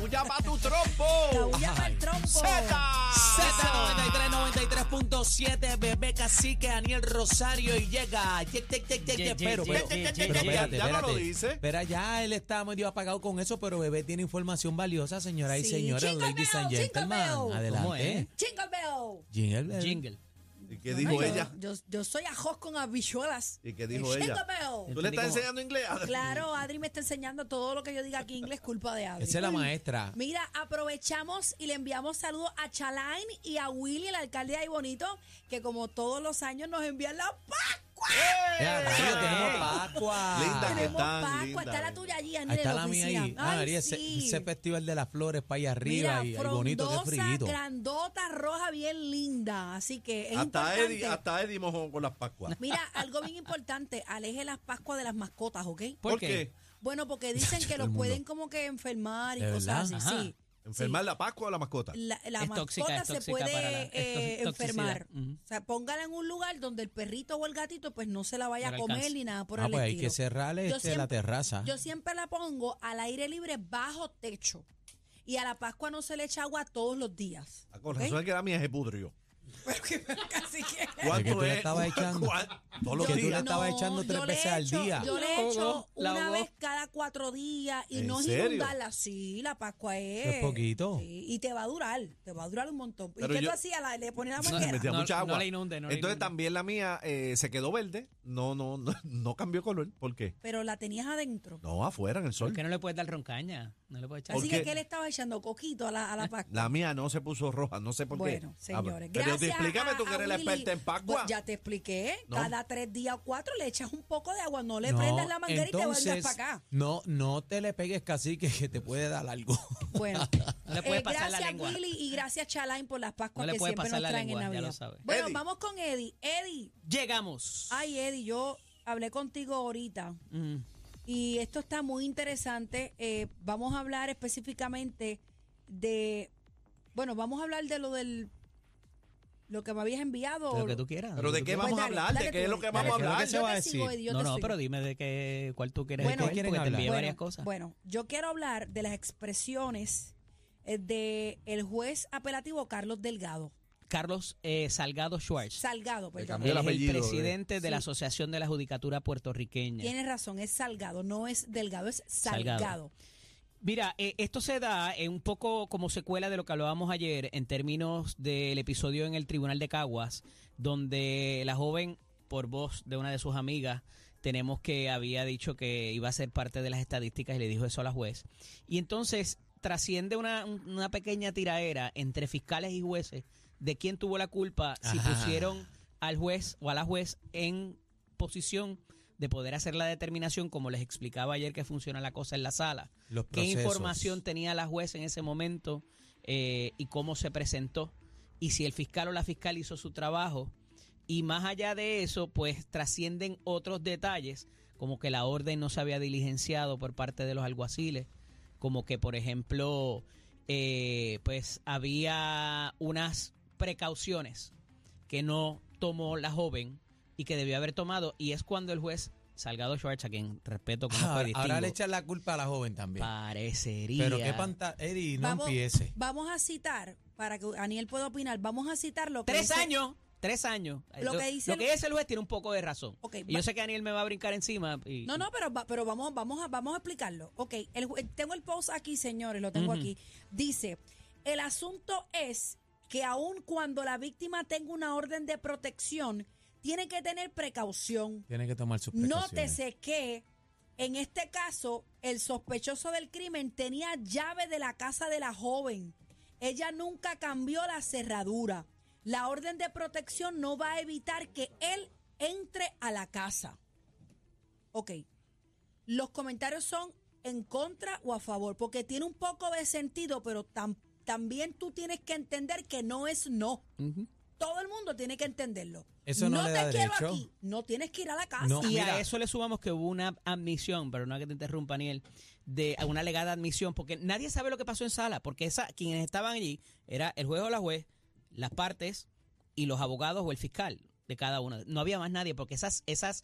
Capulla pa' tu trompo. Cabulla pa'l trompo. Z. Z93, 93.7, bebé cacique, Daniel Rosario y llega. Ye- ye- ye- Pero, espérate, ya no lo dice. Espera, ya él está medio apagado con eso, pero bebé tiene información valiosa, señoras y jingle ladies and gentlemen. bell. ¿Cómo Adelante. es? Jingle bell. Jingle bell. Jingle. ¿Y qué dijo yo- ella? Yo, yo soy ajos con habichuelas. ¿Y qué dijo ella? ¿Tú le estás enseñando inglés? Claro, Adri me está enseñando todo lo que yo diga aquí en inglés, culpa de Adri. Esa es la maestra. Mira, aprovechamos y le enviamos saludos a Chalain y a Willy, el alcalde de Ahí Bonito, que como todos los años nos envían la Pascua. Ya, rayo, tenemos Pascua. Linda que Tenemos están, Pascua, linda. está la tuya allí, Ahí está la la mía oficina. ahí. Ah, Ay, María, ese, sí. ese festival de las flores para allá arriba Mira, y, y bonito, qué frondosa, frío. grandota, roja, bien linda. Así que es Hasta importante. Eddie, hasta Eddie mojó con las Pascuas. Mira, algo bien importante, aleje las Pascuas de las mascotas, ¿ok? ¿Por qué? Bueno, porque dicen que Todo el los mundo. pueden como que enfermar y ¿De cosas verdad? así. Ajá. Sí. ¿Enfermar la Pascua o la mascota? La, la Es mascota tóxica, es se tóxica puede para la- es eh, enfermar. O sea, póngala en un lugar donde el perrito o el gatito pues no se la vaya No a comer alcance. ni nada por Ah, el pues hay estilo. que cerrarle este, la terraza. Yo siempre la pongo al aire libre bajo techo. Y a la Pascua no se le echa agua todos los días. Ah, Con ¿ok? razón es que la mía se pudrió. Pero que- casi que- que tú le estabas echando. ¿Cuán- Todos los Que tú le estabas echando tres yo le veces al echo- día. Yo le La echo ahogó, la una vez cada cuatro días y ¿En no es serio? inundarla. Sí, la Pascua es. Es poquito. Sí, y te va a durar, te va a durar un montón. ¿Y Pero qué yo- tú hacías? La- ¿Le ponías la No, Le manguera? metía No, mucha no agua. le inunde, no Entonces inunde. también la mía eh, se quedó verde. No, no, no, no cambió color. ¿Por qué? Pero la tenías adentro. No, afuera en el ¿Por sol. qué no le puedes dar roncaña? No le echar. Así que, ¿qué le estabas echando? Coquito a la, a la Pascua. La mía no se puso roja, no sé por Bueno, qué. Ah, señores, Pero gracias. explícame a- tú que a eres la Willy. experta en Pascua. Pues ya te expliqué. No. Cada tres días o cuatro le echas un poco de agua. No le No, prendas la manguera y te entonces, para acá. No, no te le pegues casi que, que te puede dar algo. Bueno, No le puedes eh, pasar la gracias lengua. Willy y gracias Chalain por las Pascuas No le que puedes siempre pasar nos la traen lengua, en ya Navidad. sabes. Bueno, Eddie. vamos con Eddie. Eddie, Llegamos. ay Eddie, yo hablé contigo ahorita Mm. Y esto está muy interesante. Eh, vamos a hablar específicamente de, bueno, vamos a hablar de lo del, lo que me habías enviado. Lo que tú quieras. Pero ¿de que qué vamos a hablar? ¿De qué es lo que vamos a hablar? ¿Qué se va a decir? No, no, pero dime de qué, cuál tú quieres. Bueno, porque te hablar? envié varias cosas. Bueno, yo quiero hablar de las expresiones eh, de el juez apelativo Carlos Delgado. Carlos eh, Salgado Schwartz. Salgado, perdón. Él el es el apellido, eh. presidente de la. Asociación de la Judicatura Puertorriqueña. Tienes razón, es Salgado, no es Delgado, es Salgado. Salgado. Mira, eh, esto se da eh, un poco como secuela de lo que hablábamos ayer en términos del episodio en el Tribunal de Caguas, donde la joven, por voz de una de sus amigas, tenemos que había dicho que iba a ser parte de las estadísticas y le dijo eso a la juez. Y entonces trasciende una, una pequeña tiraera entre fiscales y jueces de quién tuvo la culpa si Ajá. pusieron al juez o a la juez en posición de poder hacer la determinación, como les explicaba ayer que funciona la cosa en la sala. Los ¿Qué información tenía la juez en ese momento eh, y cómo se presentó? Y si el fiscal o la fiscal hizo su trabajo. Y más allá de eso, pues trascienden otros detalles, como que la orden no se había diligenciado por parte de los alguaciles, como que, por ejemplo, eh, pues había unas precauciones que no tomó la joven y que debió haber tomado, y es cuando el juez Salgado Schwartz, a quien respeto como Ahora, distingo, ahora le echan la culpa a la joven también. parecería. Pero qué panta... Eddie, no Vamos, empiece. vamos a citar, para que Daniel pueda opinar, vamos a citar lo que Tres dice- años, tres años. Lo que dice lo el- que dice el juez tiene un poco de razón. Ok, y yo sé que Daniel me va a brincar encima. y- No, no, pero, va- pero vamos, vamos, a, vamos a explicarlo. Ok, el tengo el post aquí, señores, lo tengo aquí. Dice, el asunto es que aun cuando la víctima tenga una orden de protección, tiene que tener precaución. Tiene que tomar sus precauciones. Nótese que en este caso el sospechoso del crimen tenía llave de la casa de la joven. Ella nunca cambió la cerradura. La orden de protección no va a evitar que él entre a la casa. Ok. Los comentarios son en contra o a favor, porque tiene un poco de sentido, pero tan- también tú tienes que entender que no es no. Todo el mundo tiene que entenderlo. Eso no le te da quiero derecho. aquí, no tienes que ir a la casa. No. Y Mira. a eso le sumamos que hubo una admisión, pero no que te interrumpa, Aniel, de una alegada admisión, porque nadie sabe lo que pasó en sala, porque esa, quienes estaban allí era el juez o la juez, las partes y los abogados o el fiscal de cada una. No había más nadie, porque esas, esas,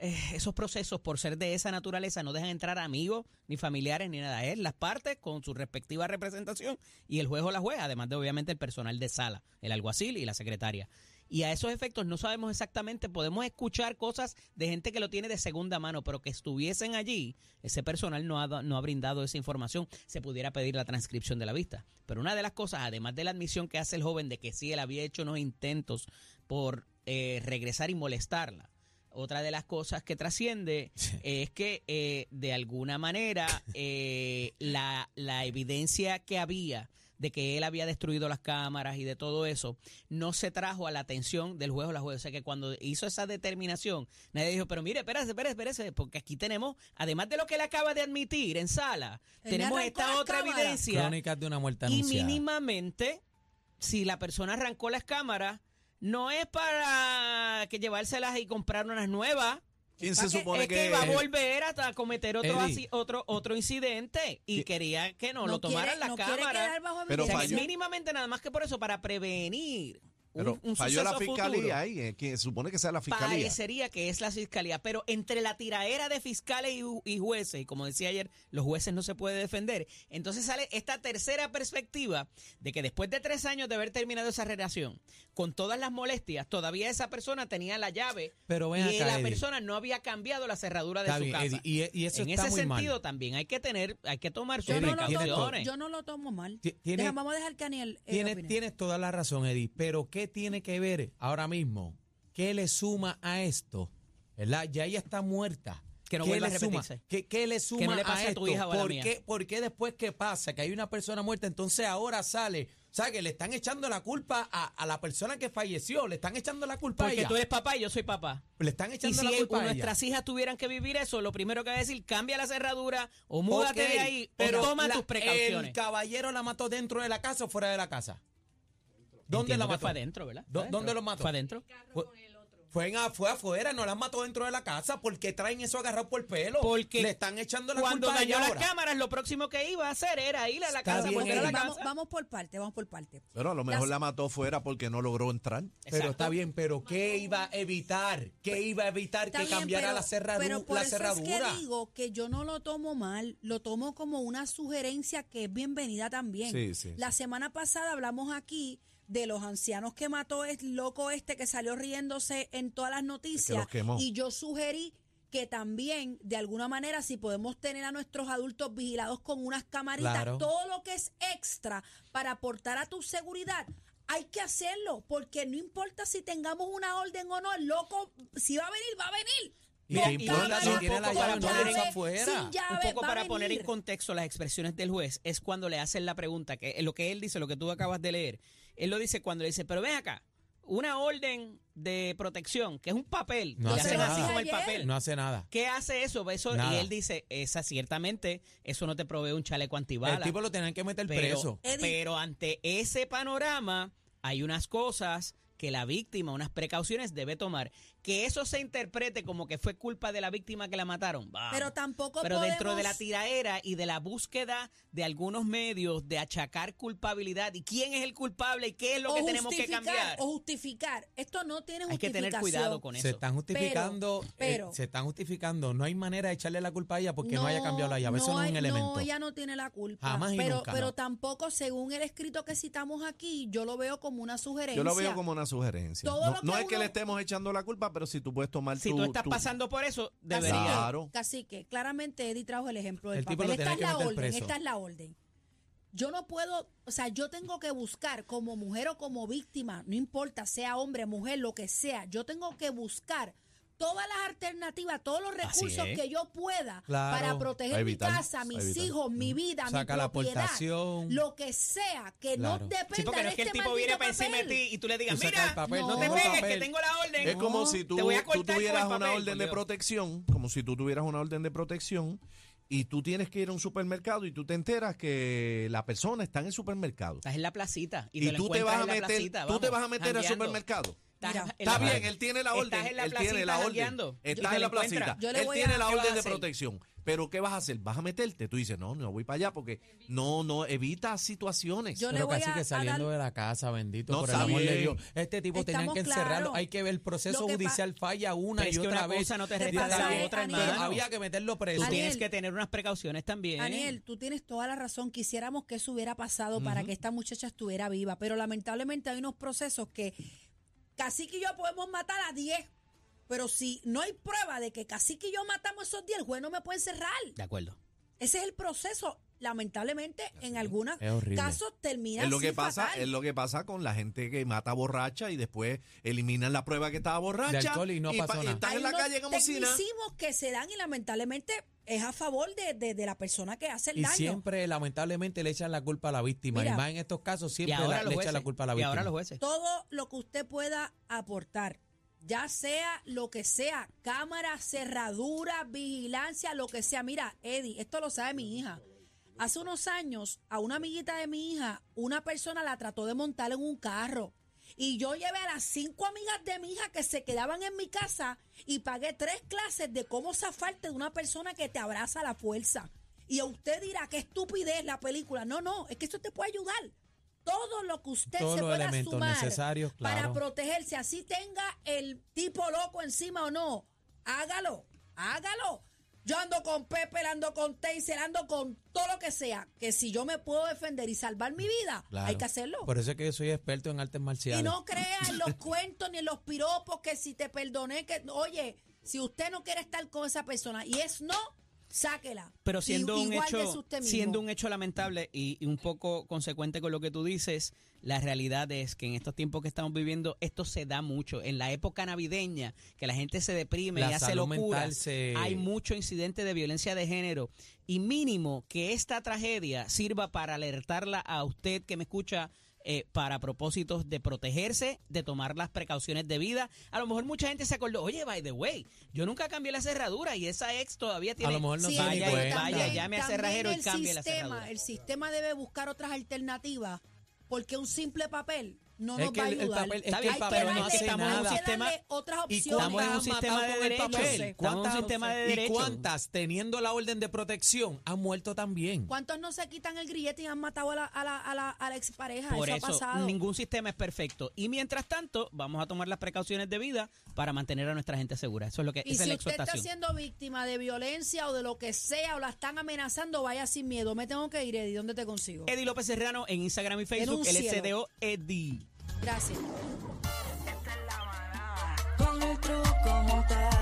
eh, esos procesos, por ser de esa naturaleza, no dejan entrar amigos, ni familiares, ni nada. Es las partes con su respectiva representación y el juez o la juez, además de obviamente el personal de sala, el alguacil y la secretaria. Y a esos efectos no sabemos exactamente, podemos escuchar cosas de gente que lo tiene de segunda mano, pero que estuviesen allí, ese personal no ha, no ha brindado esa información, se pudiera pedir la transcripción de la vista. Pero una de las cosas, además de la admisión que hace el joven de que sí, él había hecho unos intentos por eh, regresar y molestarla, otra de las cosas que trasciende es que eh, de alguna manera eh, la, la evidencia que había de que él había destruido las cámaras y de todo eso, no se trajo a la atención del juez o la juez. O sea que cuando hizo esa determinación, nadie dijo, pero mire, espérese, espérese, espérese, porque aquí tenemos, además de lo que él acaba de admitir en sala, Él tenemos esta otra cámaras. evidencia Crónicas de una muerte y mínimamente, si la persona arrancó las cámaras, no es para que llevárselas y comprar unas nuevas. ¿Quién ¿Para se supone es que, que va a volver a cometer otro, Eddie. así- otro otro incidente y quería que no, lo quiere- tomaran las no quiere cámaras. quedar bajo Pero O sea, mínimamente nada más que por eso, para prevenir Pero un falló la fiscalía futuro. ahí, eh, que se supone que sea la fiscalía. Parecería que es la fiscalía, pero entre la tiraera de fiscales y, ju- y jueces, y como decía ayer, los jueces no se puede defender, entonces sale esta tercera perspectiva de que después de tres años de haber terminado esa relación, con todas las molestias, todavía esa persona tenía la llave Pero ven y acá, la Eddie. persona no había cambiado la cerradura de Está su bien, casa. Eddie, y, y eso en está ese muy mal. sentido también hay que tener, hay que tomar sus Yo no, tomo, yo no lo tomo mal. Ti- tiene- Deja, vamos a dejar que Aniel eh, Tienes, tienes toda la razón, Eddie, pero ¿qué tiene que ver ahora mismo? ¿Qué le suma a esto? ¿Verdad? Ya ella está muerta. Que no ¿Qué vuelva le a suma? repetirse. ¿Qué, qué le suma no le pase a esto? tu hija o a la ¿Por, mía. qué, por qué después que pasa que hay una persona muerta, entonces ahora sale? O sea, que le están echando la culpa a, a la persona que falleció, le están echando la culpa a Porque ella. tú eres papá y yo soy papá. Le están Y echando si la culpa a ella. nuestras hijas tuvieran que vivir eso, lo primero que va a decir, cambia la cerradura o múdate Ok, de ahí pero o toma la- tus precauciones. ¿El caballero la mató dentro de la casa o fuera de la casa? ¿Dónde la mató? Fue adentro, ¿verdad? ¿Dó- Fue dónde adentro. lo mató? Fue adentro. Fue, fue, en fue afuera, no la mató dentro de la casa. ¿Por qué traen eso agarrado por el pelo? Porque le están echando la Cuando culpa dañó las ahora. cámaras, lo próximo que iba a hacer era ir a la Está casa, bien, porque Eddie. era la vamos, casa. vamos por parte, vamos por parte. Pero a lo mejor Las- la mató fuera porque no logró entrar. Pero Exacto. está bien, pero ¿qué iba a evitar? ¿Qué iba a evitar Está que bien, cambiara pero- la, cerradu- pero por la eso cerradura? Es que digo que yo no lo tomo mal, lo tomo como una sugerencia que es bienvenida también. Sí, sí, La semana pasada hablamos aquí de los ancianos que mató el loco este que salió riéndose en todas las noticias y yo sugerí que también de alguna manera si podemos tener a nuestros adultos vigilados con unas camaritas, Claro. todo lo que es extra para aportar a tu seguridad. Hay que hacerlo, porque no importa si tengamos una orden o no, el loco, si va a venir, va a venir. Y Con qué importa cámara, si tiene la con llave, no la llave, usa afuera. sin Un llave, un poco para poner en contexto las expresiones del juez, es cuando le hacen la pregunta, que lo que él dice, lo que tú acabas de leer, él lo dice cuando le dice, pero ven acá, una orden de protección, que es un papel, No le hace hacen nada. así el papel. No hace nada. ¿Qué hace eso? eso y él dice, esa ciertamente, eso no te provee un chaleco antibala. El tipo lo tenían que meter pero, preso. Eddie. pero ante ese panorama hay unas cosas que la víctima, unas precauciones debe tomar. Que eso se interprete como que fue culpa de la víctima que la mataron. vamos. Pero tampoco Pero dentro de la tiraera y de la búsqueda de algunos medios de achacar culpabilidad y quién es el culpable y qué es lo que tenemos que cambiar. O justificar. Esto no tiene Hay que justificación. tener cuidado con eso. Se están justificando, eh, pero- se están justificando. No hay manera de echarle la culpa a ella porque no, haya cambiado la llave. Eso no es hay- un elemento. No, ella no tiene la culpa. Jamás y pero, nunca, pero no. tampoco, según el escrito que citamos aquí, yo lo veo como una sugerencia. Yo lo veo como una sugerencia. Todo No, lo que no es que le estemos echando la culpa, pero si tú puedes tomar si tu- tú estás tu- pasando por eso, Cacique, debería. Claro. Cacique, claramente Eddie trajo el ejemplo del El tipo papel. lo Esta es que la meter orden, preso. esta es la orden. Yo no puedo, o sea, yo tengo que buscar como mujer o como víctima, no importa, sea hombre, mujer, lo que sea, yo tengo que buscar todas las alternativas, todos los recursos es. que yo pueda Claro. para proteger mi casa, mis evitar. hijos, mi vida, Saca mi la propiedad, aportación. lo que sea, que Claro. no dependa Sí, porque no de es que el este tipo viene para encima de papel. ti y tú le digas, Tú mira, el papel, no no te pegues, que tengo la orden. Es como si tú, tú tuvieras una papel, orden de protección, como si tú tuvieras una orden de protección y tú tienes que ir a un supermercado y tú te enteras que la persona está en el supermercado. Estás en la placita y, Y, te tú te vas a en la meter, placita, tú te vas a meter al supermercado. Estás Está bien, él tiene la estás orden, en la él tiene placita la orden. jangueando. Estás en la placita. encuentras. Yo le Él voy tiene la ¿qué vas a orden de hacer? protección. Pero ¿qué vas a hacer? ¿Vas a meterte? Tú dices, no, no voy para allá porque no, no, evita situaciones. Yo le Pero voy casi a- que saliendo dar- de la casa, bendito, No, por el está amor de bien. Dios. Este tipo tenían Estamos que encerrarlo. claros. Hay que ver el proceso Lo que pa- judicial falla una Pero y es que otra una vez. cosa no te pasa la otra, Aniel, hermano. Había que meterlo Tú preso. Aniel, tienes que tener unas precauciones también. Daniel, tú tienes toda la razón. Quisiéramos que eso hubiera pasado para que esta muchacha estuviera viva, pero lamentablemente hay unos procesos que Cacique y yo podemos matar a 10, pero si no hay prueba de que Cacique y yo matamos esos 10, el juez no me puede encerrar. De acuerdo. Ese es el proceso. Lamentablemente, en algunos casos termina Es lo que pasa, fatal. es lo que pasa con la gente que mata borracha y después eliminan la prueba que estaba borracha. De alcohol y no pasó pa- nada. estás Hay en la unos calle como si nada. que se dan y lamentablemente es a favor de, de- de la persona que hace el Y daño. siempre, lamentablemente, le echan la culpa a la víctima. Mira. y más en estos casos, Y siempre la- le echan la culpa a la y víctima. ahora los jueces. todo lo que usted pueda aportar, ya sea lo que sea, cámara, cerradura, vigilancia, lo que sea. Mira, Eddie, esto lo sabe mi hija. Hace unos años, a una amiguita de mi hija, una persona la trató de montar en un carro. Y yo llevé a las cinco amigas de mi hija que se quedaban en mi casa y pagué tres clases de cómo zafarte de una persona que te abraza a la fuerza. Y a usted dirá, qué estupidez la película. No, no, es que esto te puede ayudar. Todo lo que usted Todos se pueda sumar necesarios, para protegerse, así tenga el tipo loco encima o no, hágalo, hágalo. Yo ando con Pepe, ando con Taser, ando con todo lo que sea. Que si yo me puedo defender y salvar mi vida, Claro. hay que hacerlo. Por eso es que yo soy experto en artes marciales. Y no crea en los cuentos ni en los piropos que si te perdoné, que oye, si usted no quiere estar con esa persona y es no, sáquela. Pero siendo Y- un hecho, de usted mismo. siendo un hecho lamentable y, y un poco consecuente con lo que tú dices, la realidad es que en estos tiempos que estamos viviendo esto se da mucho. En la época navideña, que la gente se deprime La y hace locuras, se- hay mucho incidente de violencia de género y mínimo que esta tragedia sirva para alertarla a usted que me escucha. Eh, para propósitos de protegerse, de tomar las precauciones debidas. A lo mejor mucha gente se acordó, oye, by the way, yo nunca cambié la cerradura y esa ex todavía tiene... lo mejor no Sí, vaya, y- vaya, llame a cerrajero y cambie la cerradura. El sistema debe buscar otras alternativas porque un simple papel no Es nos que va a el- el ayudar. papel- es Está que bien, el papel no hace hay nada. que Sistema- darle otras ¿Y opciones. Estamos en un cuántas sistema de el derecho. papel? En un ¿Cuántas- sistema de ¿Y derecho. cuántas, teniendo la orden de protección, han muerto también? ¿Cuántos no se quitan el grillete y han matado a la, a la, a la, a la expareja? Por eso, eso, ha pasado. ningún sistema es perfecto. Y mientras tanto, vamos a tomar las precauciones debidas para mantener a nuestra gente segura. Eso es lo que Y esa es si la usted está siendo víctima de violencia o de lo que sea o la están amenazando, vaya sin miedo. Me tengo que ir, Eddie. ¿Dónde te consigo? Eddie López Serrano en Instagram y Facebook. LSDO Eddie. Gracias. Esta es la manada. Con el truco montado.